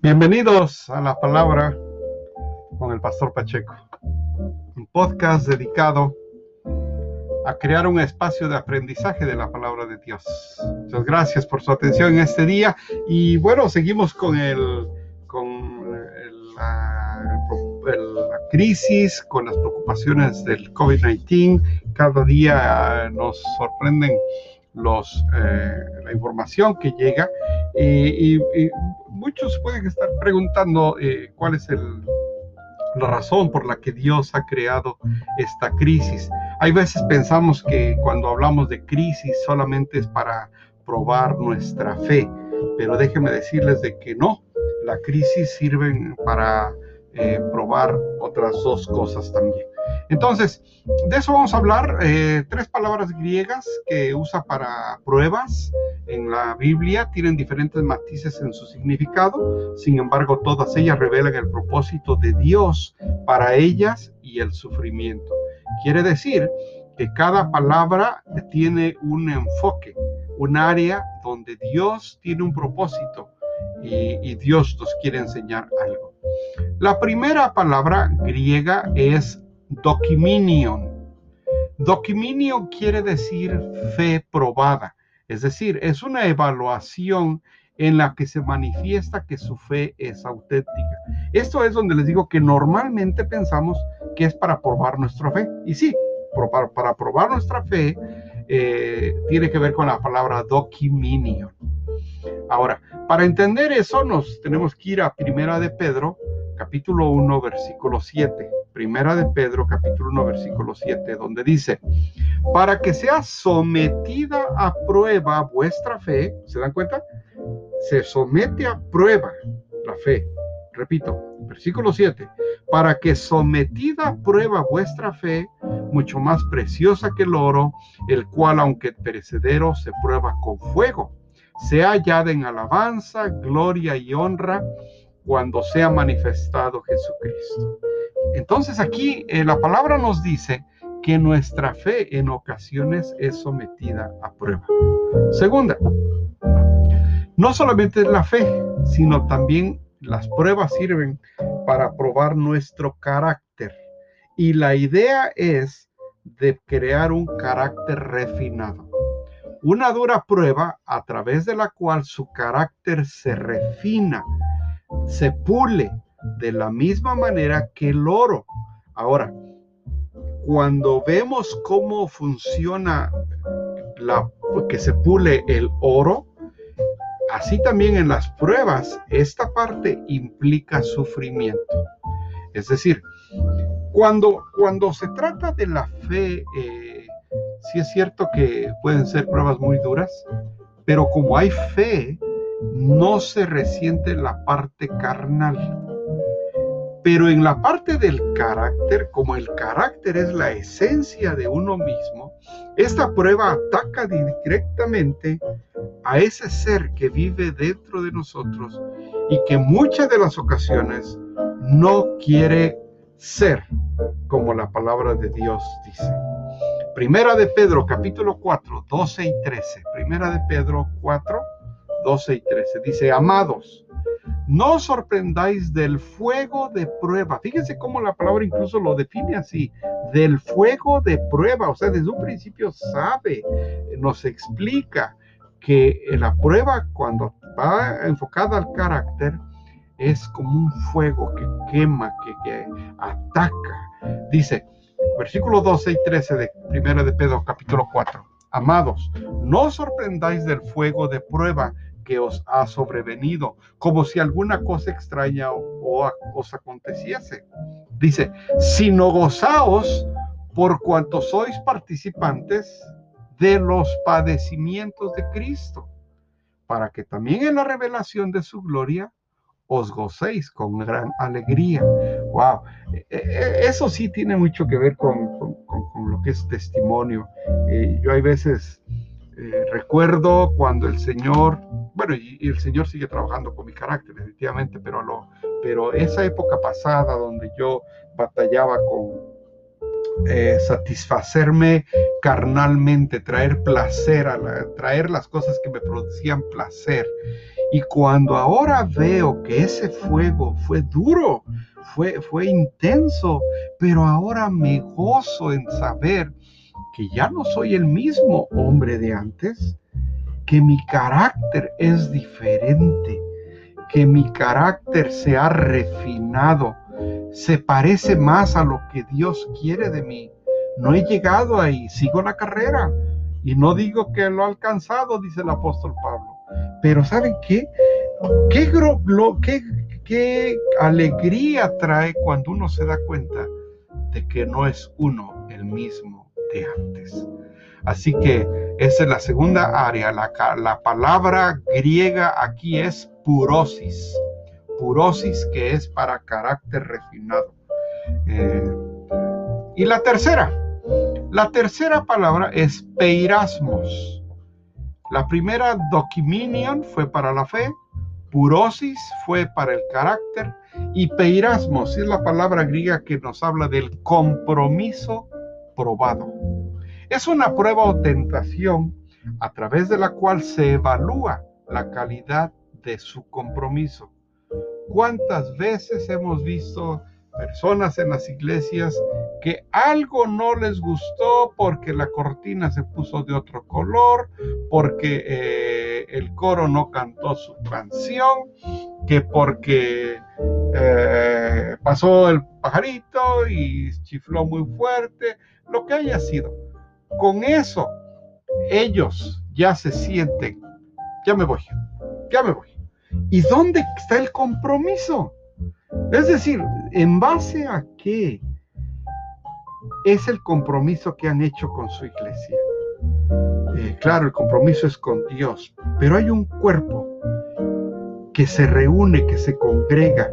Bienvenidos a la palabra con el pastor Pacheco, un podcast dedicado a crear un espacio de aprendizaje de la palabra de Dios. Muchas gracias por su atención en este día y bueno, seguimos con el con crisis, con las preocupaciones del COVID-19. Cada día nos sorprenden los, eh, la información que llega y, muchos pueden estar preguntando eh, cuál es el, la razón por la que Dios ha creado esta crisis. Hay veces pensamos que cuando hablamos de crisis solamente es para probar nuestra fe, pero déjenme decirles de que no, la crisis sirve para eh, probar otras dos cosas también. Entonces, de eso vamos a hablar. Eh, tres palabras griegas que usa para pruebas en la Biblia tienen diferentes matices en su significado. Sin embargo, todas ellas revelan el propósito de Dios para ellas y el sufrimiento. Quiere decir que cada palabra tiene un enfoque, un área donde Dios tiene un propósito y, y Dios nos quiere enseñar algo. La primera palabra griega es Dokiminion. Dokiminion quiere decir fe probada, es decir, es una evaluación en la que se manifiesta que su fe es auténtica. Esto es donde les digo que normalmente pensamos que es para probar nuestra fe. Y sí, para, probar nuestra fe eh, tiene que ver con la palabra dokiminion. Ahora, para entender eso, nos tenemos que ir a Primera de Pedro, capítulo 1, versículo 7. Primera de Pedro, capítulo 1, versículo 7, donde dice, para que sea sometida a prueba vuestra fe, ¿se dan cuenta? Se somete a prueba la fe. Repito, versículo 7, para que sometida a prueba vuestra fe, mucho más preciosa que el oro, el cual aunque perecedero se prueba con fuego, sea hallada en alabanza, gloria y honra cuando sea manifestado Jesucristo. Entonces aquí eh, la palabra nos dice que nuestra fe en ocasiones es sometida a prueba. Segunda, no solamente la fe, sino también las pruebas sirven para probar nuestro carácter. Y la idea es de crear un carácter refinado. Una dura prueba a través de la cual su carácter se refina, se pule, de la misma manera que el oro. Ahora, cuando vemos cómo funciona la que se pule el oro, así también en las pruebas, esta parte implica sufrimiento. Es decir, cuando, cuando se trata de la fe, eh, sí es cierto que pueden ser pruebas muy duras, pero como hay fe, no se resiente la parte carnal. Pero en la parte del carácter, como el carácter es la esencia de uno mismo, esta prueba ataca directamente a ese ser que vive dentro de nosotros y que muchas de las ocasiones no quiere ser como la palabra de Dios dice. Primera de Pedro, capítulo 4, 12 y 13. Primera de Pedro 4, 12 y 13. Dice, amados, no os sorprendáis del fuego de prueba. Fíjense cómo la palabra incluso lo define así, del fuego de prueba. O sea, desde un principio sabe, nos explica que la prueba cuando va enfocada al carácter es como un fuego que quema, que, que ataca. Dice, versículo 12 y 13 de 1 de Pedro capítulo 4. Amados, no sorprendáis del fuego de prueba que os ha sobrevenido, como si alguna cosa extraña o, os aconteciese. Dice, sino gozaos por cuanto sois participantes de los padecimientos de Cristo, para que también en la revelación de su gloria os gocéis con gran alegría. Wow, e, e, e, eso sí tiene mucho que ver con, lo que es testimonio. Eh, yo hay veces eh, recuerdo cuando el Señor, bueno, y, el Señor sigue trabajando con mi carácter, definitivamente, pero, lo, pero esa época pasada donde yo batallaba con, eh, satisfacerme carnalmente, traer placer, a traer las cosas que me producían placer. Y cuando ahora veo que ese fuego fue duro, fue, fue intenso, pero ahora me gozo en saber que ya no soy el mismo hombre de antes, que mi carácter es diferente, que mi carácter se ha refinado, se parece más a lo que Dios quiere de mí. No he llegado ahí, sigo la carrera y no digo que lo he alcanzado, dice el apóstol Pablo. Pero ¿saben qué? ¿Qué, qué, qué alegría trae cuando uno se da cuenta de que no es uno el mismo de antes? Así que esa es la segunda área. La, la palabra griega aquí es purosis purosis que es para carácter refinado. Eh, y la tercera, la tercera palabra es peirasmos. La primera, dokiminion, fue para la fe, purosis fue para el carácter y peirasmos es la palabra griega que nos habla del compromiso probado. Es una prueba o tentación a través de la cual se evalúa la calidad de su compromiso. ¿Cuántas veces hemos visto personas en las iglesias que algo no les gustó porque la cortina se puso de otro color, porque eh, el coro no cantó su canción, que porque eh, pasó el pajarito y chifló muy fuerte, lo que haya sido. Con eso, ellos ya se sienten, ya me voy, ya me voy. ¿Y dónde está el compromiso? Es decir, ¿en base a qué es el compromiso que han hecho con su iglesia? Eh, claro, el compromiso es con Dios, pero hay un cuerpo que se reúne, que se congrega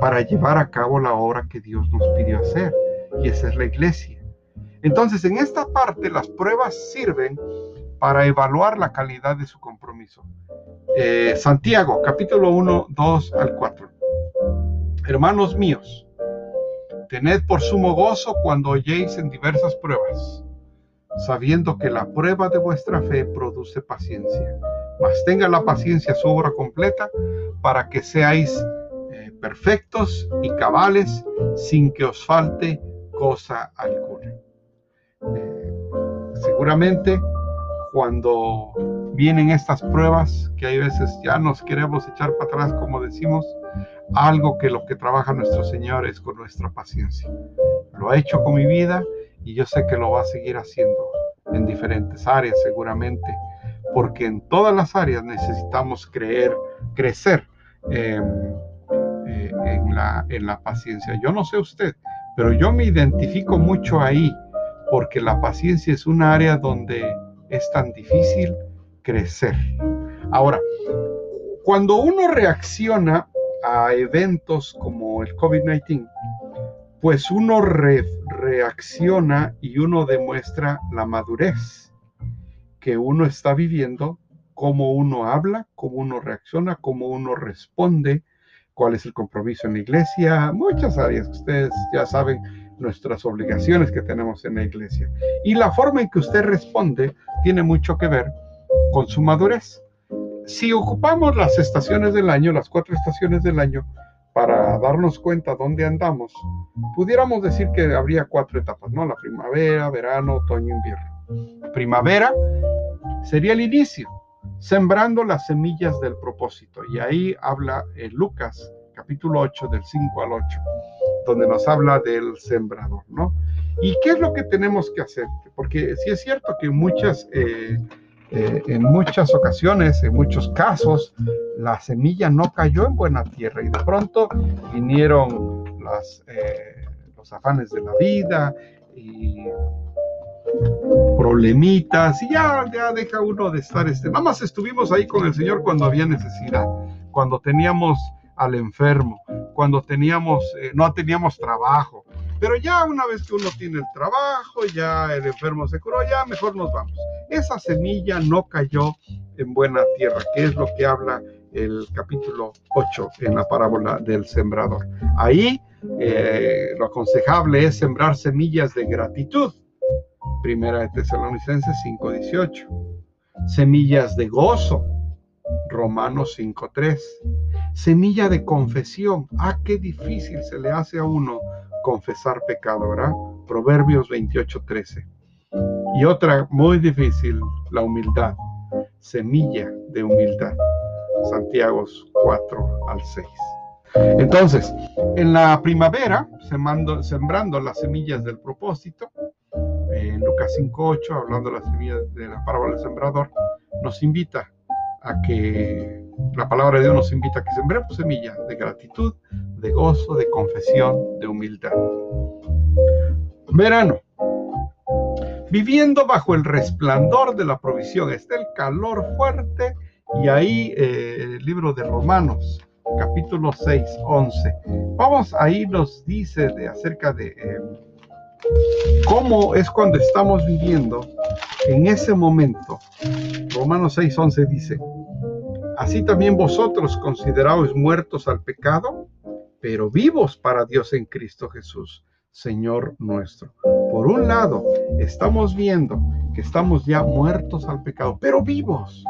para llevar a cabo la obra que Dios nos pidió hacer, y esa es la iglesia. Entonces, en esta parte las pruebas sirven para evaluar la calidad de su compromiso. Eh, Santiago, capítulo 1, 2 al 4. Hermanos míos, tened por sumo gozo cuando oyéis en diversas pruebas, sabiendo que la prueba de vuestra fe produce paciencia. Mas tenga la paciencia su obra completa para que seáis eh, perfectos y cabales sin que os falte cosa alguna. Eh, seguramente cuando vienen estas pruebas, que hay veces ya nos queremos echar para atrás, como decimos, algo que lo que trabaja nuestro Señor es con nuestra paciencia. Lo ha hecho con mi vida y yo sé que lo va a seguir haciendo en diferentes áreas seguramente, porque en todas las áreas necesitamos creer, crecer em, eh, en, la, en la paciencia. Yo no sé usted, pero yo me identifico mucho ahí, porque la paciencia es un área donde es tan difícil crecer. Ahora, cuando uno reacciona a eventos como el COVID-19, pues uno reacciona y uno demuestra la madurez que uno está viviendo, cómo uno habla, cómo uno reacciona, cómo uno responde, cuál es el compromiso en la iglesia, muchas áreas ustedes ya saben nuestras obligaciones que tenemos en la iglesia. Y la forma en que usted responde tiene mucho que ver con su madurez. Si ocupamos las estaciones del año, las cuatro estaciones del año, para darnos cuenta dónde andamos, pudiéramos decir que habría cuatro etapas, ¿no? La primavera, verano, otoño, invierno. Primavera sería el inicio, sembrando las semillas del propósito. Y ahí habla en Lucas, capítulo 8, del 5 al 8 donde nos habla del sembrador, ¿no? ¿Y qué es lo que tenemos que hacer? Porque sí es cierto que muchas, eh, eh, en muchas ocasiones, en muchos casos, la semilla no cayó en buena tierra y de pronto vinieron eh, los afanes de la vida y problemitas y ya, ya deja uno de estar este. Nada más estuvimos ahí con el Señor cuando había necesidad, cuando teníamos al enfermo, cuando teníamos, eh, no teníamos trabajo. Pero ya una vez que uno tiene el trabajo, ya el enfermo se curó, ya mejor nos vamos. Esa semilla no cayó en buena tierra, que es lo que habla el capítulo 8 en la parábola del sembrador. Ahí eh, lo aconsejable es sembrar semillas de gratitud. Primera de Tesalonicenses 5:18. Semillas de gozo. Romanos 5:3. Semilla de confesión. Ah, qué difícil se le hace a uno confesar pecado, ¿verdad? Proverbios 28:13. Y otra muy difícil, la humildad. Semilla de humildad. Santiago 4 al 6. Entonces, en la primavera, sembrando las semillas del propósito, en Lucas 5.8, hablando de las semillas de la parábola del sembrador, nos invita a que, la palabra de Dios nos invita a que sembremos semillas de gratitud, de gozo, de confesión, de humildad. Verano. Viviendo bajo el resplandor de la provisión, está el calor fuerte y ahí eh, el libro de Romanos, capítulo 6, 11. Vamos, ahí nos dice de, acerca de eh, cómo es cuando estamos viviendo en ese momento. Romanos 6, 11 dice, así también vosotros consideraos muertos al pecado, pero vivos para Dios en Cristo Jesús, Señor nuestro. Por un lado, estamos viendo que estamos ya muertos al pecado, pero vivos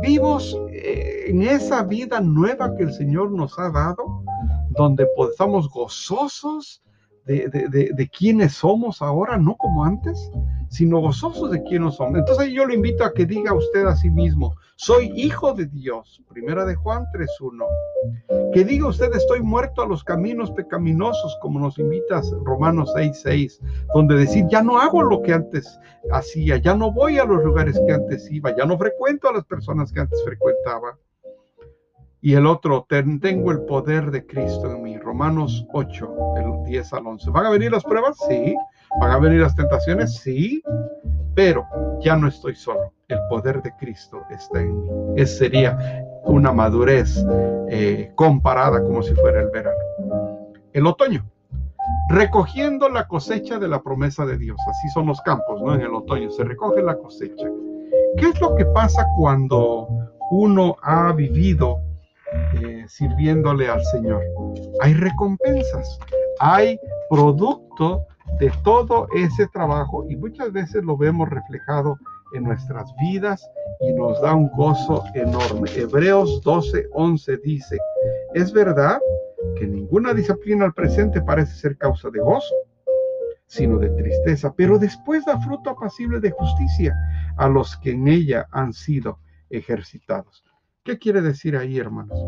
vivos eh, en esa vida nueva que el Señor nos ha dado, donde estamos gozosos de, de, de, quienes somos ahora, no como antes, sino gozosos de quienes somos. Entonces yo lo invito a que diga usted a sí mismo, soy hijo de Dios, primera de Juan 3.1. Que diga usted, estoy muerto a los caminos pecaminosos, como nos invitas Romanos 6.6, donde decir, ya no hago lo que antes hacía, ya no voy a los lugares que antes iba, ya no frecuento a las personas que antes frecuentaba. Y el otro, tengo el poder de Cristo en mí. Romanos 8, del 10 al 11. ¿Van a venir las pruebas? Sí. ¿Van a venir las tentaciones? Sí. Pero ya no estoy solo. El poder de Cristo está en mí. Esa sería una madurez eh, comparada como si fuera el verano. El otoño. Recogiendo la cosecha de la promesa de Dios. Así son los campos, ¿no? En el otoño se recoge la cosecha. ¿Qué es lo que pasa cuando uno ha vivido eh, sirviéndole al Señor. Hay recompensas, hay producto de todo ese trabajo y muchas veces lo vemos reflejado en nuestras vidas y nos da un gozo enorme. Hebreos 12, 11 dice, es verdad que ninguna disciplina al presente parece ser causa de gozo, sino de tristeza, pero después da fruto apacible de justicia a los que en ella han sido ejercitados. ¿Qué quiere decir ahí, hermanos?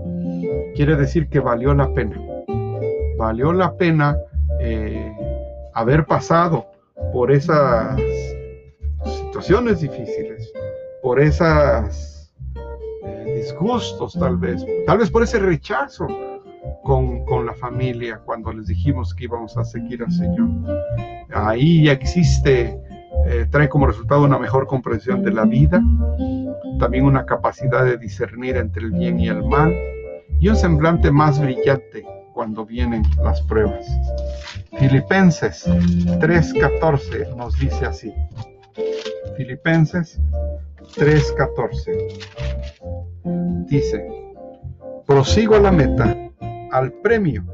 Quiere decir que valió la pena. Valió la pena eh, haber pasado por esas situaciones difíciles, por esos eh, disgustos tal vez, tal vez por ese rechazo con, con, la familia cuando les dijimos que íbamos a seguir al Señor. Ahí ya existe, eh, trae como resultado una mejor comprensión de la vida, también una capacidad de discernir entre el bien y el mal y un semblante más brillante cuando vienen las pruebas. Filipenses 3:14 nos dice así. Filipenses 3:14 dice, prosigo a la meta, al premio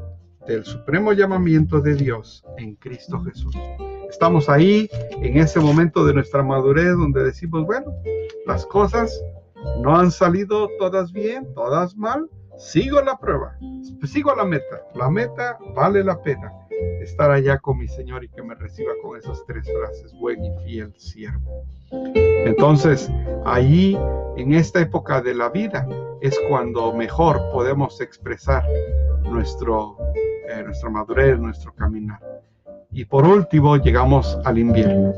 del supremo llamamiento de Dios en Cristo Jesús. Estamos ahí en ese momento de nuestra madurez donde decimos, bueno, las cosas no han salido todas bien, todas mal, sigo la prueba, sigo la meta. La meta vale la pena estar allá con mi Señor y que me reciba con esas tres frases, buen y fiel siervo. Entonces, ahí, en esta época de la vida, es cuando mejor podemos expresar nuestro, eh, nuestra madurez, nuestro caminar. Y por último, llegamos al invierno,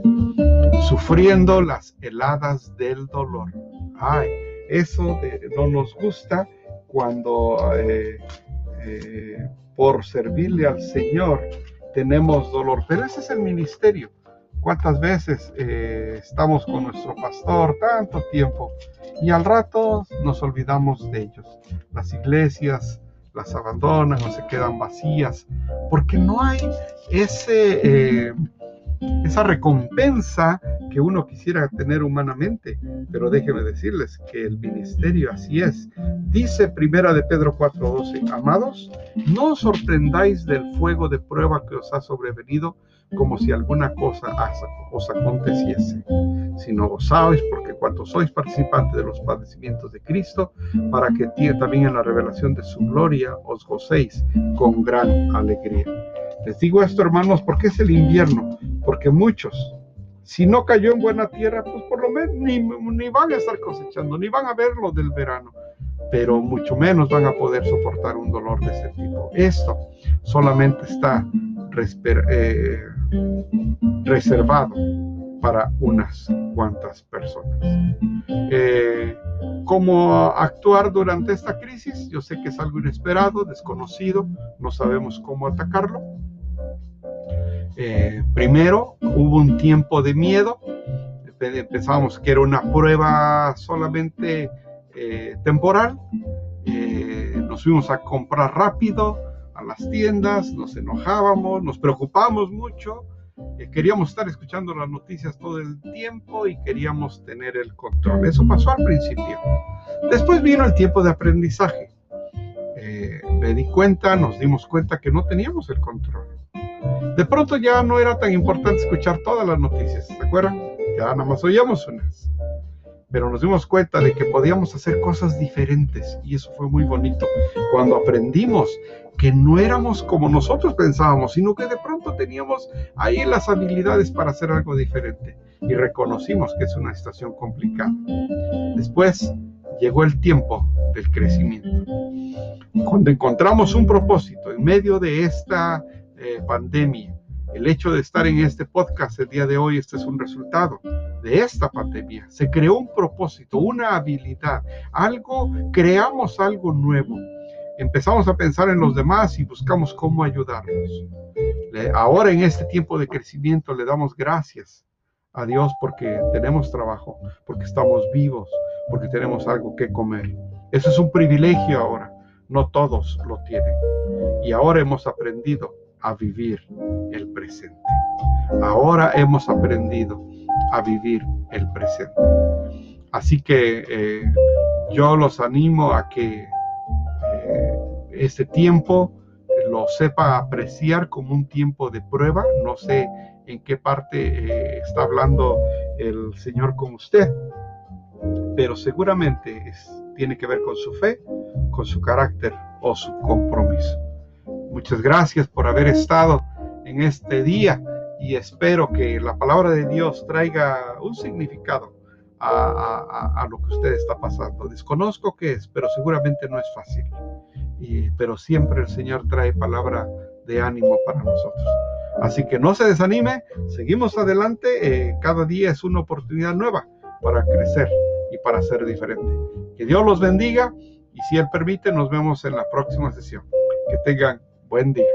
sufriendo las heladas del dolor. Ay, eso no nos gusta cuando eh, eh, por servirle al Señor tenemos dolor. Pero ese es el ministerio. ¿Cuántas veces eh, estamos con nuestro pastor tanto tiempo y al rato nos olvidamos de ellos? Las iglesias las abandonan o se quedan vacías porque no hay ese, esa recompensa que uno quisiera tener humanamente, pero déjenme decirles que el ministerio así es. Dice Primera de Pedro 4:12, amados, no sorprendáis del fuego de prueba que os ha sobrevenido como si alguna cosa os aconteciese, sino gozáis porque cuando sois participantes de los padecimientos de Cristo, para que también en la revelación de su gloria os gocéis con gran alegría. Les digo esto, hermanos, porque es el invierno, porque muchos, si no cayó en buena tierra, pues por lo menos ni, ni van a estar cosechando, ni van a ver lo del verano, pero mucho menos van a poder soportar un dolor de ese tipo. Esto solamente está eh, reservado para unas cuantas personas. Eh, ¿Cómo actuar durante esta crisis? Yo sé que es algo inesperado, desconocido, no sabemos cómo atacarlo. Eh, primero, hubo un tiempo de miedo. Pensábamos que era una prueba solamente eh, temporal. nos fuimos a comprar rápido a las tiendas, nos enojábamos, nos preocupamos mucho queríamos estar escuchando las noticias todo el tiempo y queríamos tener el control. Eso pasó al principio. Después vino el tiempo de aprendizaje. Eh, me di cuenta, nos dimos cuenta que no teníamos el control. De pronto ya no era tan importante escuchar todas las noticias, ¿se acuerdan? Ya nada más oíamos unas. Pero nos dimos cuenta de que podíamos hacer cosas diferentes y eso fue muy bonito. Cuando aprendimos que no éramos como nosotros pensábamos, sino que de pronto teníamos ahí las habilidades para hacer algo diferente y reconocimos que es una situación complicada. Después llegó el tiempo del crecimiento. Cuando encontramos un propósito en medio de esta eh, pandemia, el hecho de estar en este podcast el día de hoy, este es un resultado de esta pandemia. Se creó un propósito, una habilidad, algo, creamos algo nuevo empezamos a pensar en los demás y buscamos cómo ayudarlos. Ahora en este tiempo de crecimiento le damos gracias a Dios porque tenemos trabajo, porque estamos vivos, porque tenemos algo que comer. Eso es un privilegio ahora, no todos lo tienen. Y ahora hemos aprendido a vivir el presente. Ahora hemos aprendido a vivir el presente. Así que eh, yo los animo a que este tiempo lo sepa apreciar como un tiempo de prueba. No sé en qué parte eh, está hablando el Señor con usted, pero seguramente tiene que ver con su fe, con su carácter o su compromiso. Muchas gracias por haber estado en este día y espero que la palabra de Dios traiga un significado a, a, lo que usted está pasando. Desconozco qué es, pero seguramente no es fácil pero siempre el Señor trae palabra de ánimo para nosotros. Así que no se desanime, seguimos adelante, eh, cada día es una oportunidad nueva para crecer y para ser diferente. Que Dios los bendiga y si Él permite, nos vemos en la próxima sesión. Que tengan buen día.